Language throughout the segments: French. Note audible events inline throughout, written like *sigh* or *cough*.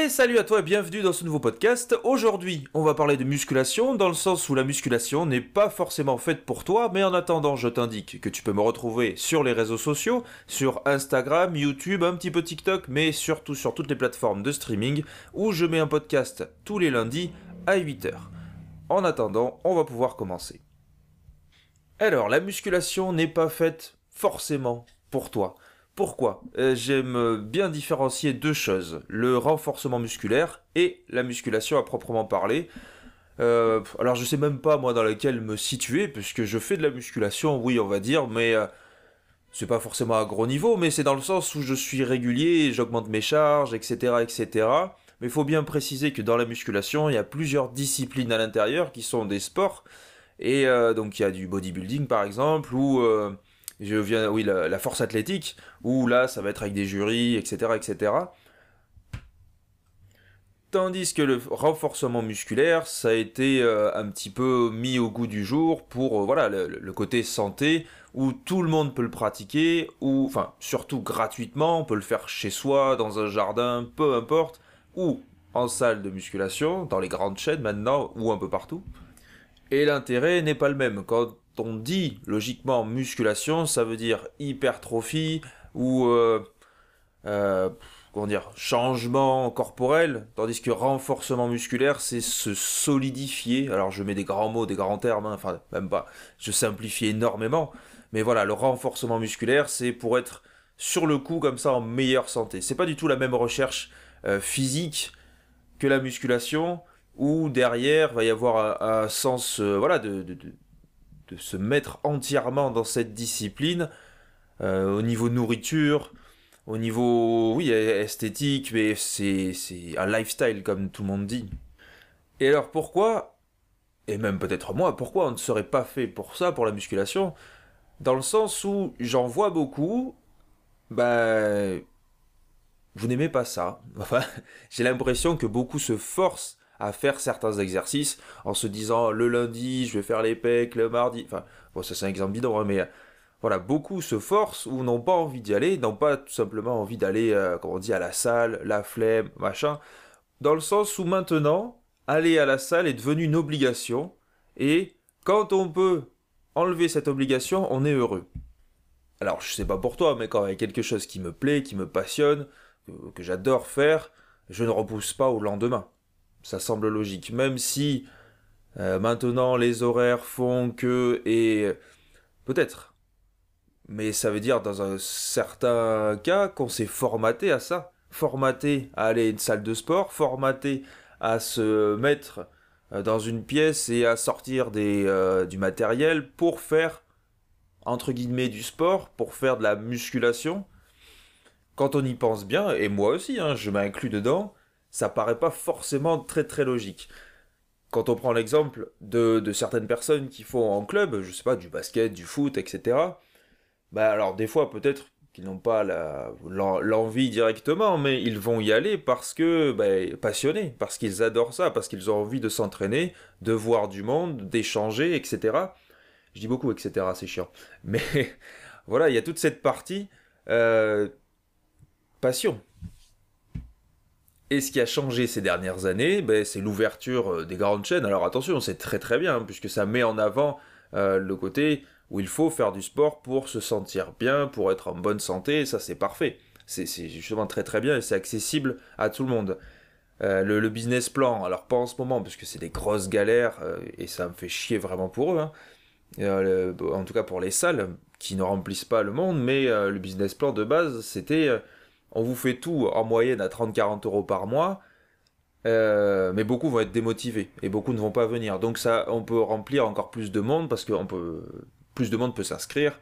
Et salut à toi et bienvenue dans ce nouveau podcast. Aujourd'hui, on va parler de musculation dans le sens où la musculation n'est pas forcément faite pour toi, mais en attendant, je t'indique que tu peux me retrouver sur les réseaux sociaux, sur Instagram, YouTube, un petit peu TikTok, mais surtout sur toutes les plateformes de streaming où je mets un podcast tous les lundis à 8h. En attendant, on va pouvoir commencer. Alors, la musculation n'est pas faite forcément pour toi. Pourquoi? Euh, J'aime bien différencier deux choses, le renforcement musculaire et la musculation à proprement parler. Euh, alors je sais même pas moi dans laquelle me situer, puisque je fais de la musculation, oui on va dire, mais euh, c'est pas forcément à gros niveau, mais c'est dans le sens où je suis régulier, j'augmente mes charges, etc. etc. Mais il faut bien préciser que dans la musculation, il y a plusieurs disciplines à l'intérieur qui sont des sports. Et euh, donc il y a du bodybuilding par exemple, ou je viens, oui, la, force athlétique, où là, ça va être avec des jurys, etc., etc. Tandis que le renforcement musculaire, ça a été euh, un petit peu mis au goût du jour pour euh, voilà le, le côté santé, où tout le monde peut le pratiquer, ou enfin surtout gratuitement, on peut le faire chez soi, dans un jardin, peu importe, ou en salle de musculation, dans les grandes chaînes maintenant, ou un peu partout. Et l'intérêt n'est pas le même. Quand on dit logiquement musculation, ça veut dire hypertrophie ou euh, euh, comment dire changement corporel, tandis que renforcement musculaire, c'est se solidifier. Alors je mets des grands mots, des grands termes, hein, enfin même pas. Je simplifie énormément, mais voilà, le renforcement musculaire, c'est pour être sur le coup comme ça en meilleure santé. C'est pas du tout la même recherche euh, physique que la musculation où derrière va y avoir un, sens voilà de, de, se mettre entièrement dans cette discipline euh, au niveau nourriture au niveau oui esthétique mais c'est c'est un lifestyle comme tout le monde dit. Et alors pourquoi et même peut-être moi pourquoi on ne serait pas fait pour ça pour la musculation? Dans le sens où j'en vois beaucoup ben vous n'aimez pas ça. *laughs* J'ai l'impression que beaucoup se forcent à faire certains exercices en se disant le lundi je vais faire les pecs, le mardi, enfin bon ça c'est un exemple bidon hein, mais voilà beaucoup se forcent ou n'ont pas envie d'y aller, n'ont pas tout simplement envie d'aller euh, comme on dit à la salle, la flemme, machin, dans le sens où maintenant aller à la salle est devenu une obligation et quand on peut enlever cette obligation on est heureux. Alors je sais pas pour toi mais quand il y a quelque chose qui me plaît, qui me passionne, que j'adore faire, je ne repousse pas au lendemain ça semble logique. Même si euh, maintenant les horaires font que et peut-être. Mais ça veut dire dans un certain cas qu'on s'est formaté à ça. Formaté à aller à une salle de sport, formaté à se mettre euh, dans une pièce et à sortir euh, du matériel pour faire entre guillemets du sport, pour faire de la musculation. Quand on y pense bien, et moi aussi, hein, je m'inclus dedans, ça paraît pas forcément très très logique. Quand on prend l'exemple de, certaines personnes qui font en club, je sais pas, du basket, du foot, etc. Bah alors des fois peut-être qu'ils n'ont pas l'envie directement, mais ils vont y aller parce que bah, passionnés, parce qu'ils adorent ça, parce qu'ils ont envie de s'entraîner, de voir du monde, d'échanger, etc. Je dis beaucoup, etc. C'est chiant, mais *laughs* voilà, il y a toute cette partie euh, passion et ce qui a changé ces dernières années, ben, c'est l'ouverture euh, des grandes chaînes. Alors attention, c'est très très bien, hein, puisque ça met en avant euh, le côté où il faut faire du sport pour se sentir bien, pour être en bonne santé, ça c'est parfait. C'est justement très très bien et c'est accessible à tout le monde. Euh, le, business plan, alors pas en ce moment, parce que c'est des grosses galères, et ça me fait chier vraiment pour eux, hein. en tout cas pour les salles, qui ne remplissent pas le monde, mais le business plan de base, c'était on vous fait tout en moyenne à 30-40 euros par mois, euh, mais beaucoup vont être démotivés et beaucoup ne vont pas venir. Donc ça, on peut remplir encore plus de monde parce que plus de monde peut s'inscrire.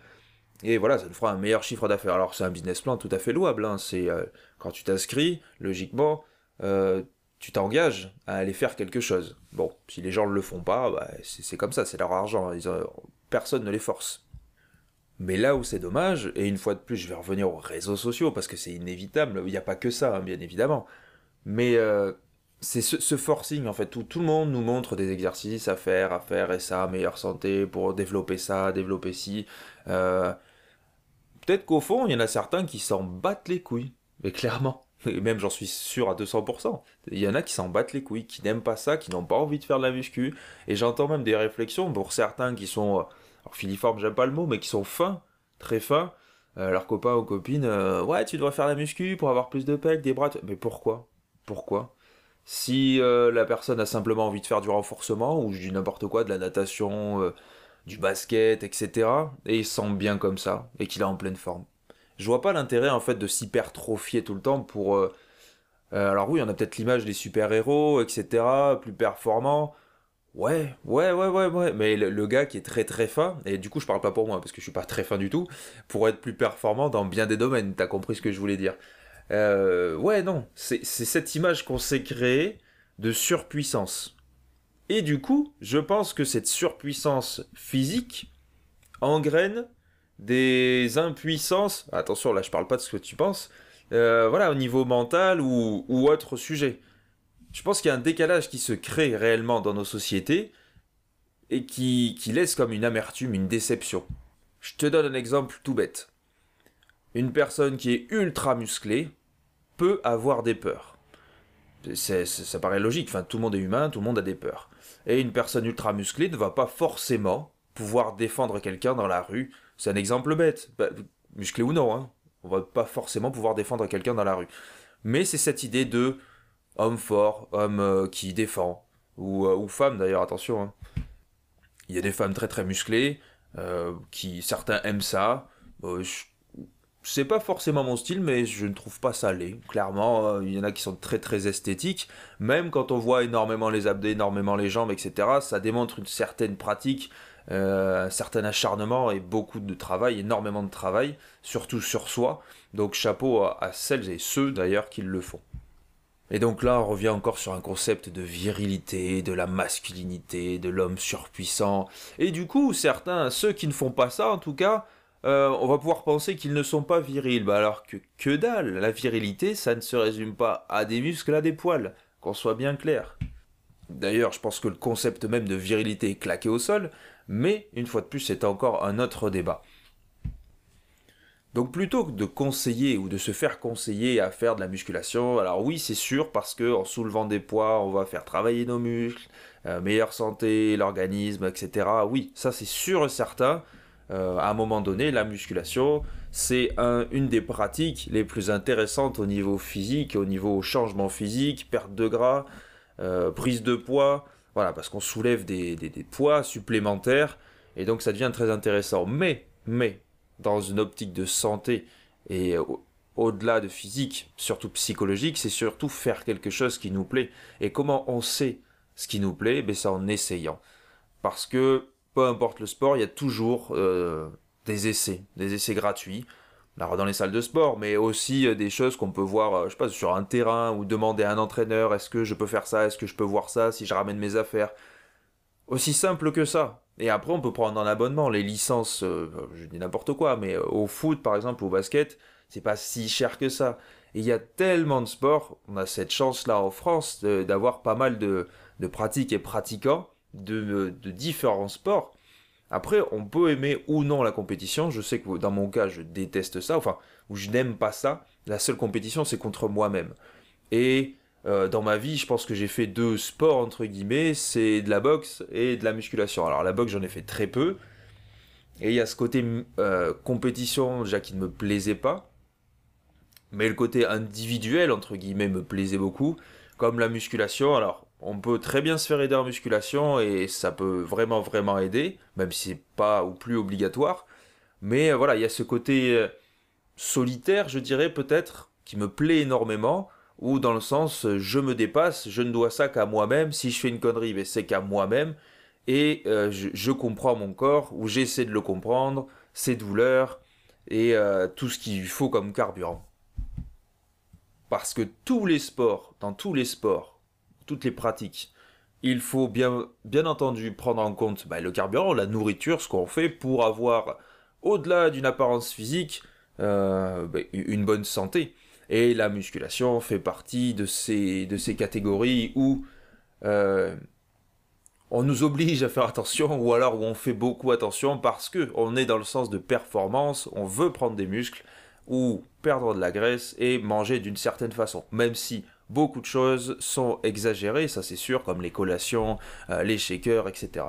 Et voilà, ça nous fera un meilleur chiffre d'affaires. Alors c'est un business plan tout à fait louable. Hein. C'est euh, quand tu t'inscris, logiquement, euh, tu t'engages à aller faire quelque chose. Bon, si les gens ne le font pas, bah, c'est comme ça, c'est leur argent. Personne ne les force. Mais là où c'est dommage, et une fois de plus, je vais revenir aux réseaux sociaux parce que c'est inévitable, il n'y a pas que ça, hein, bien évidemment. Mais euh, c'est ce, forcing en fait, où tout le monde nous montre des exercices à faire, à faire, et ça, meilleure santé, pour développer ça, développer ci. Euh, Peut-être qu'au fond, il y en a certains qui s'en battent les couilles. Mais clairement, *laughs* Et même j'en suis sûr à 200%. Il y en a qui s'en battent les couilles, qui n'aiment pas ça, qui n'ont pas envie de faire de la muscu. Et j'entends même des réflexions pour certains qui sont, euh, alors filiformes, j'aime pas le mot, mais qui sont fins, très fins. Euh, leurs copains ou copines, euh, ouais, tu dois faire la muscu pour avoir plus de pecs, des bras. Mais pourquoi? Pourquoi? Si la personne a simplement envie de faire du renforcement, ou dis n'importe quoi, de la natation, du basket, etc., et il sent bien comme ça, et qu'il est en pleine forme je vois pas l'intérêt en fait de s'hypertrophier tout le temps pour. Euh, euh, alors oui, on a peut-être l'image des super-héros, etc., plus performants. Ouais, ouais, ouais, ouais, ouais. Mais le, gars qui est très très fin, et du coup je parle pas pour moi parce que je suis pas très fin du tout, pour être plus performant dans bien des domaines, t'as compris ce que je voulais dire. Euh, ouais, non, c'est cette image qu'on s'est créée de surpuissance. Et du coup, je pense que cette surpuissance physique engraine des impuissances, attention là je parle pas de ce que tu penses, euh, voilà, au niveau mental ou, autre sujet. Je pense qu'il y a un décalage qui se crée réellement dans nos sociétés et qui, laisse comme une amertume, une déception. Je te donne un exemple tout bête. Une personne qui est ultra musclée peut avoir des peurs. ça paraît logique, enfin, tout le monde est humain, tout le monde a des peurs. Et une personne ultra musclée ne va pas forcément pouvoir défendre quelqu'un dans la rue c'est un exemple bête, bah, musclé ou non, hein. on va pas forcément pouvoir défendre quelqu'un dans la rue. Mais c'est cette idée de homme fort, homme euh, qui défend, ou, euh, ou femme d'ailleurs, attention. Hein. Il y a des femmes très très musclées, euh, qui certains aiment ça. c'est pas forcément mon style, mais je ne trouve pas ça laid. Clairement, il y en a qui sont très très esthétiques. Même quand on voit énormément les abdos, énormément les jambes, etc., ça démontre une certaine pratique un certain acharnement et beaucoup de travail, énormément de travail, surtout sur soi. Donc chapeau à, celles et ceux d'ailleurs qui le font. Et donc là, on revient encore sur un concept de virilité, de la masculinité, de l'homme surpuissant. Et du coup, certains, ceux qui ne font pas ça en tout cas, euh, on va pouvoir penser qu'ils ne sont pas virils. Bah alors que que dalle, la virilité, ça ne se résume pas à des muscles, à des poils, qu'on soit bien clair. D'ailleurs, je pense que le concept même de virilité est claqué au sol, mais une fois de plus, c'est encore un autre débat. Donc plutôt que de conseiller ou de se faire conseiller à faire de la musculation, alors oui c'est sûr parce que en soulevant des poids on va faire travailler nos muscles, euh, meilleure santé, l'organisme, etc. Oui, ça c'est sûr et certain. Euh, à un moment donné, la musculation c'est une des pratiques les plus intéressantes au niveau physique, au niveau changement physique, perte de gras, euh, prise de poids. Voilà, parce qu'on soulève des, poids supplémentaires et donc ça devient très intéressant. Mais, mais, dans une optique de santé et au-delà de physique, surtout psychologique, c'est surtout faire quelque chose qui nous plaît. Et comment on sait ce qui nous plaît? Ben, C'est en essayant. Parce que peu importe le sport, il y a toujours euh, des essais, des essais gratuits dans les salles de sport, mais aussi euh, des choses qu'on peut voir, euh, je sais sur un terrain ou demander à un entraîneur est-ce que je peux faire ça, est-ce que je peux voir ça? Si je ramène mes affaires. Aussi simple que ça. Et après, on peut prendre un abonnement. Les licences, euh, je dis n'importe quoi, mais au foot, par exemple, au basket, c'est pas si cher que ça. Et il y a tellement de sports, on a cette chance-là en France d'avoir pas mal de, pratiques et pratiquants de différents sports après, on peut aimer ou non la compétition. Je sais que dans mon cas, je déteste ça, enfin, ou je n'aime pas ça. La seule compétition, c'est contre moi-même. Et euh, dans ma vie, je pense que j'ai fait deux sports, entre guillemets, c'est de la boxe et de la musculation. Alors la boxe, j'en ai fait très peu. Et il y a ce côté euh, compétition, déjà, qui ne me plaisait pas. Mais le côté individuel, entre guillemets, me plaisait beaucoup. Comme la musculation, alors on peut très bien se faire aider en musculation et ça peut vraiment vraiment aider, même si c'est pas ou plus obligatoire. Mais euh, voilà, il y a ce côté solitaire, je dirais peut-être, qui me plaît énormément, ou dans le sens euh, je me dépasse, je ne dois ça qu'à moi-même. Si je fais une connerie, mais c'est qu'à moi-même. Et je, comprends mon corps, ou j'essaie de le comprendre, ses douleurs, et tout ce qu'il faut comme carburant. Parce que tous les sports, dans tous les sports, toutes les pratiques. Il faut bien, bien entendu prendre en compte bah, le carburant, la nourriture, ce qu'on fait pour avoir, au-delà d'une apparence physique, euh, bah, une bonne santé. Et la musculation fait partie de ces, catégories où euh, on nous oblige à faire attention ou alors où on fait beaucoup attention parce que on est dans le sens de performance, on veut prendre des muscles ou perdre de la graisse et manger d'une certaine façon. Même si beaucoup de choses sont exagérées, ça c'est sûr, comme les collations, euh, les shakers, etc.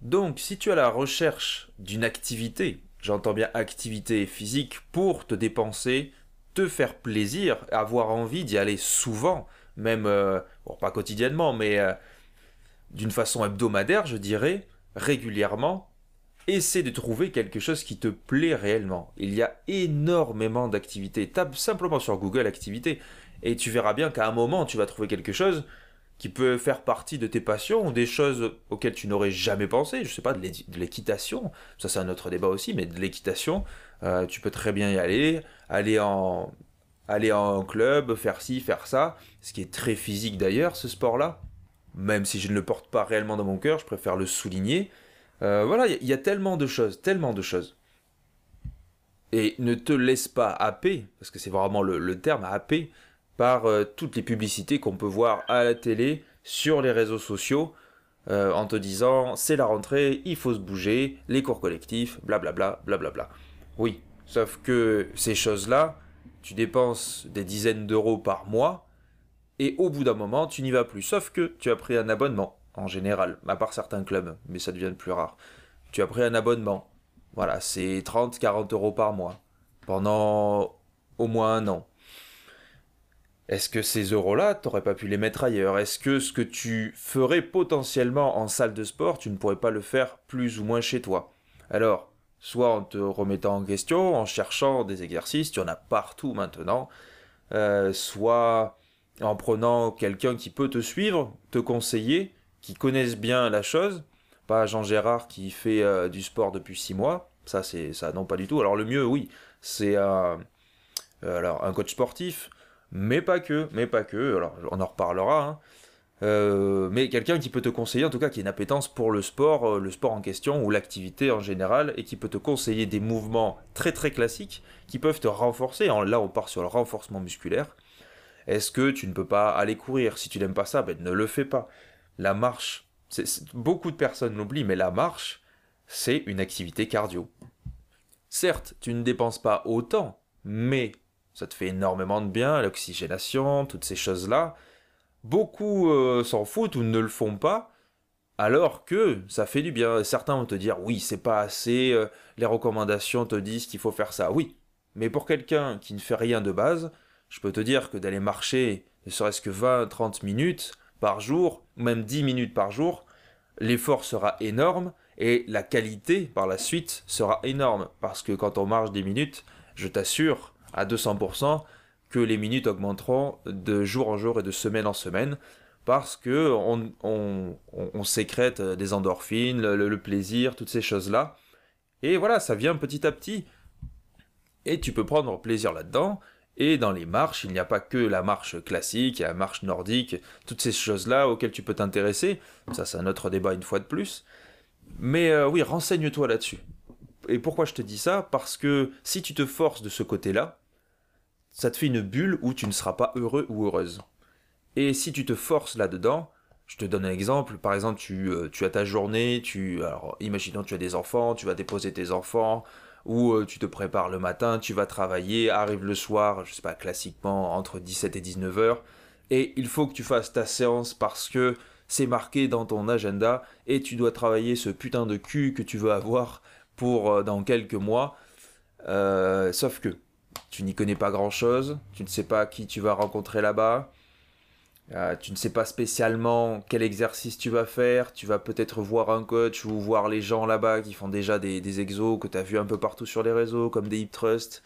Donc, si tu as la recherche d'une activité, j'entends bien activité physique, pour te dépenser, faire plaisir, avoir envie d'y aller souvent, même, euh, pas quotidiennement, mais euh, d'une façon hebdomadaire, je dirais, régulièrement, essaie de trouver quelque chose qui te plaît réellement. Il y a énormément d'activités. Tape simplement sur Google activités et tu verras bien qu'à un moment, tu vas trouver quelque chose qui peut faire partie de tes passions ou des choses auxquelles tu n'aurais jamais pensé. Je sais pas, de l'équitation, ça c'est un autre débat aussi, mais de l'équitation, euh, tu peux très bien y aller, aller en, club, faire ci, faire ça, ce qui est très physique d'ailleurs, ce sport-là. Même si je ne le porte pas réellement dans mon cœur, je préfère le souligner. Euh, voilà, il y, a tellement de choses, tellement de choses. Et ne te laisse pas happer, parce que c'est vraiment le, terme happer, par euh, toutes les publicités qu'on peut voir à la télé, sur les réseaux sociaux, en te disant c'est la rentrée, il faut se bouger, les cours collectifs, blablabla, blablabla. Oui, sauf que ces choses-là, tu dépenses des dizaines d'euros par mois, et au bout d'un moment, tu n'y vas plus. Sauf que tu as pris un abonnement, en général, à part certains clubs, mais ça devient plus rare. Tu as pris un abonnement. Voilà, c'est 30-40 euros par mois, pendant au moins un an. Est-ce que ces euros-là, tu n'aurais pas pu les mettre ailleurs? Est-ce que ce que tu ferais potentiellement en salle de sport, tu ne pourrais pas le faire plus ou moins chez toi? Alors, soit en te remettant en question, en cherchant des exercices, tu en as partout maintenant, euh, soit en prenant quelqu'un qui peut te suivre, te conseiller, qui connaisse bien la chose, pas Jean Gérard qui fait euh, du sport depuis six mois, ça c'est ça non pas du tout. Alors le mieux oui, c'est un, euh, alors un coach sportif, mais pas que, mais pas que. Alors on en reparlera. Hein. Euh, mais quelqu'un qui peut te conseiller, en tout cas qui a une appétence pour le sport, euh, le sport en question ou l'activité en général, et qui peut te conseiller des mouvements très très classiques qui peuvent te renforcer. Là, on part sur le renforcement musculaire. Est-ce que tu ne peux pas aller courir? Si tu n'aimes pas ça, ben, ne le fais pas. La marche, beaucoup de personnes l'oublient, mais la marche, c'est une activité cardio. Certes, tu ne dépenses pas autant, mais ça te fait énormément de bien, l'oxygénation, toutes ces choses-là. Beaucoup euh, s'en foutent ou ne le font pas, alors que ça fait du bien. Certains vont te dire oui, c'est pas assez, euh, les recommandations te disent qu'il faut faire ça. Oui, mais pour quelqu'un qui ne fait rien de base, je peux te dire que d'aller marcher, ne serait-ce que 20-30 minutes par jour, même 10 minutes par jour, l'effort sera énorme et la qualité par la suite sera énorme. Parce que quand on marche 10 minutes, je t'assure à 200% que les minutes augmenteront de jour en jour et de semaine en semaine parce que on, sécrète des endorphines, le, plaisir, toutes ces choses-là. Et voilà, ça vient petit à petit. Et tu peux prendre plaisir là-dedans. Et dans les marches, il n'y a pas que la marche classique, il y a la marche nordique, toutes ces choses-là auxquelles tu peux t'intéresser. Ça, c'est un autre débat une fois de plus. Mais euh, oui, renseigne-toi là-dessus. Et pourquoi je te dis ça? Parce que si tu te forces de ce côté-là, ça te fait une bulle où tu ne seras pas heureux ou heureuse. Et si tu te forces là-dedans, je te donne un exemple, par exemple, tu, euh, as ta journée, tu, alors imaginons tu as des enfants, tu vas déposer tes enfants, ou euh, tu te prépares le matin, tu vas travailler, arrive le soir, je sais pas, classiquement entre 17 et 19 heures, et il faut que tu fasses ta séance parce que c'est marqué dans ton agenda et tu dois travailler ce putain de cul que tu veux avoir pour euh, dans quelques mois. sauf que tu n'y connais pas grand-chose, tu ne sais pas qui tu vas rencontrer là-bas, euh, tu ne sais pas spécialement quel exercice tu vas faire, tu vas peut-être voir un coach ou voir les gens là-bas qui font déjà des, exos que tu as vu un peu partout sur les réseaux, comme des hip thrusts,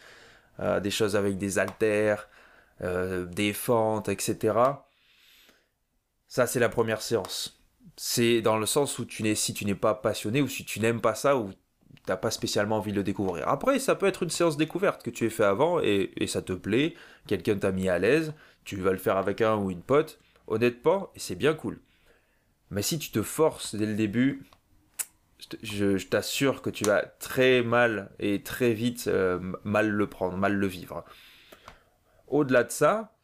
euh, des choses avec des haltères, euh, des fentes, etc. Ça, c'est la première séance. C'est dans le sens où tu n'es, si tu n'es pas passionné ou si tu n'aimes pas ça ou t'as pas spécialement envie de le découvrir. Après, ça peut être une séance découverte que tu aies fait avant et, ça te plaît, quelqu'un t'a mis à l'aise, tu vas le faire avec un ou une pote, honnêtement, et c'est bien cool. Mais si tu te forces dès le début, je, t'assure que tu vas très mal et très vite euh, mal le prendre, mal le vivre. Au-delà de ça,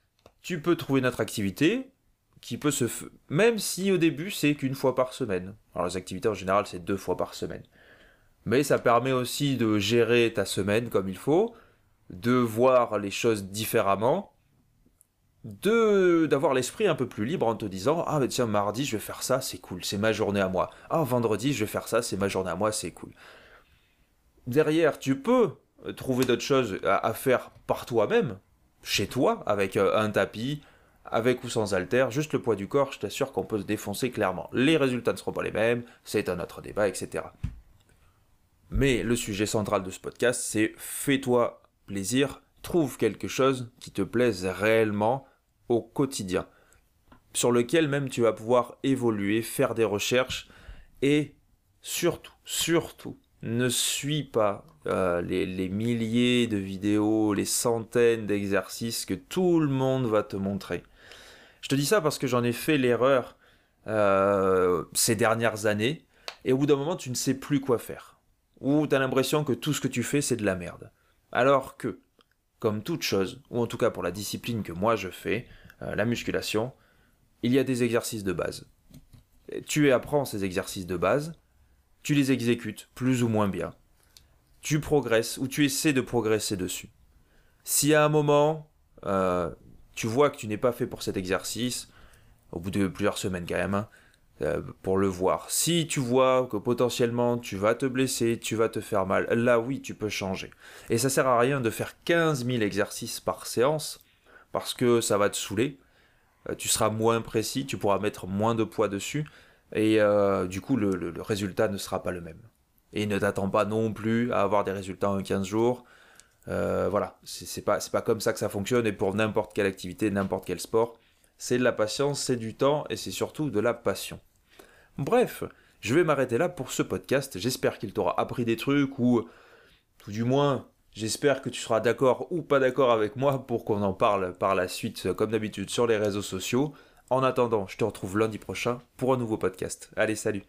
tu peux trouver notre activité qui peut se... Même si au début c'est qu'une fois par semaine. Alors les activités en général c'est deux fois par semaine mais ça permet aussi de gérer ta semaine comme il faut, de voir les choses différemment, de d'avoir l'esprit un peu plus libre en te disant ah mais tiens mardi je vais faire ça c'est cool c'est ma journée à moi. Ah vendredi je vais faire ça c'est ma journée à moi c'est cool derrière tu peux trouver d'autres choses à, faire par toi-même chez toi avec euh, un tapis avec ou sans halter juste le poids du corps je t'assure qu'on peut se défoncer clairement. Les résultats ne seront pas les mêmes c'est un autre débat etc mais le sujet central de ce podcast c'est fais-toi plaisir trouve quelque chose qui te plaise réellement au quotidien, sur lequel même tu vas pouvoir évoluer, faire des recherches et surtout, surtout, ne suis pas euh, les, milliers de vidéos, les centaines d'exercices que tout le monde va te montrer. Je te dis ça parce que j'en ai fait l'erreur euh, ces dernières années, et au bout d'un moment, tu ne sais plus quoi faire. Ou tu as l'impression que tout ce que tu fais, c'est de la merde. Alors que, comme toute chose, ou en tout cas pour la discipline que moi je fais, euh, la musculation, il y a des exercices de base. Tu apprends ces exercices de base, tu les exécutes plus ou moins bien. Tu progresses ou tu essaies de progresser dessus. Si à un moment, euh, tu vois que tu n'es pas fait pour cet exercice, au bout de plusieurs semaines quand même, euh, pour le voir. Si tu vois que potentiellement tu vas te blesser, tu vas te faire mal, là oui, tu peux changer. Et ça sert à rien de faire 15 000 exercices par séance parce que ça va te saouler. Euh, tu seras moins précis, tu pourras mettre moins de poids dessus, et euh, du coup le, résultat ne sera pas le même. Et ne t'attends pas non plus à avoir des résultats en 15 jours. Voilà, c'est pas, pas comme ça que ça fonctionne, et pour n'importe quelle activité, n'importe quel sport, c'est de la patience, c'est du temps, et c'est surtout de la passion. Bref, je vais m'arrêter là pour ce podcast. J'espère qu'il t'aura appris des trucs, ou tout du moins J'espère que tu seras d'accord ou pas d'accord avec moi pour qu'on en parle par la suite, comme d'habitude, sur les réseaux sociaux. En attendant, je te retrouve lundi prochain pour un nouveau podcast. Allez, salut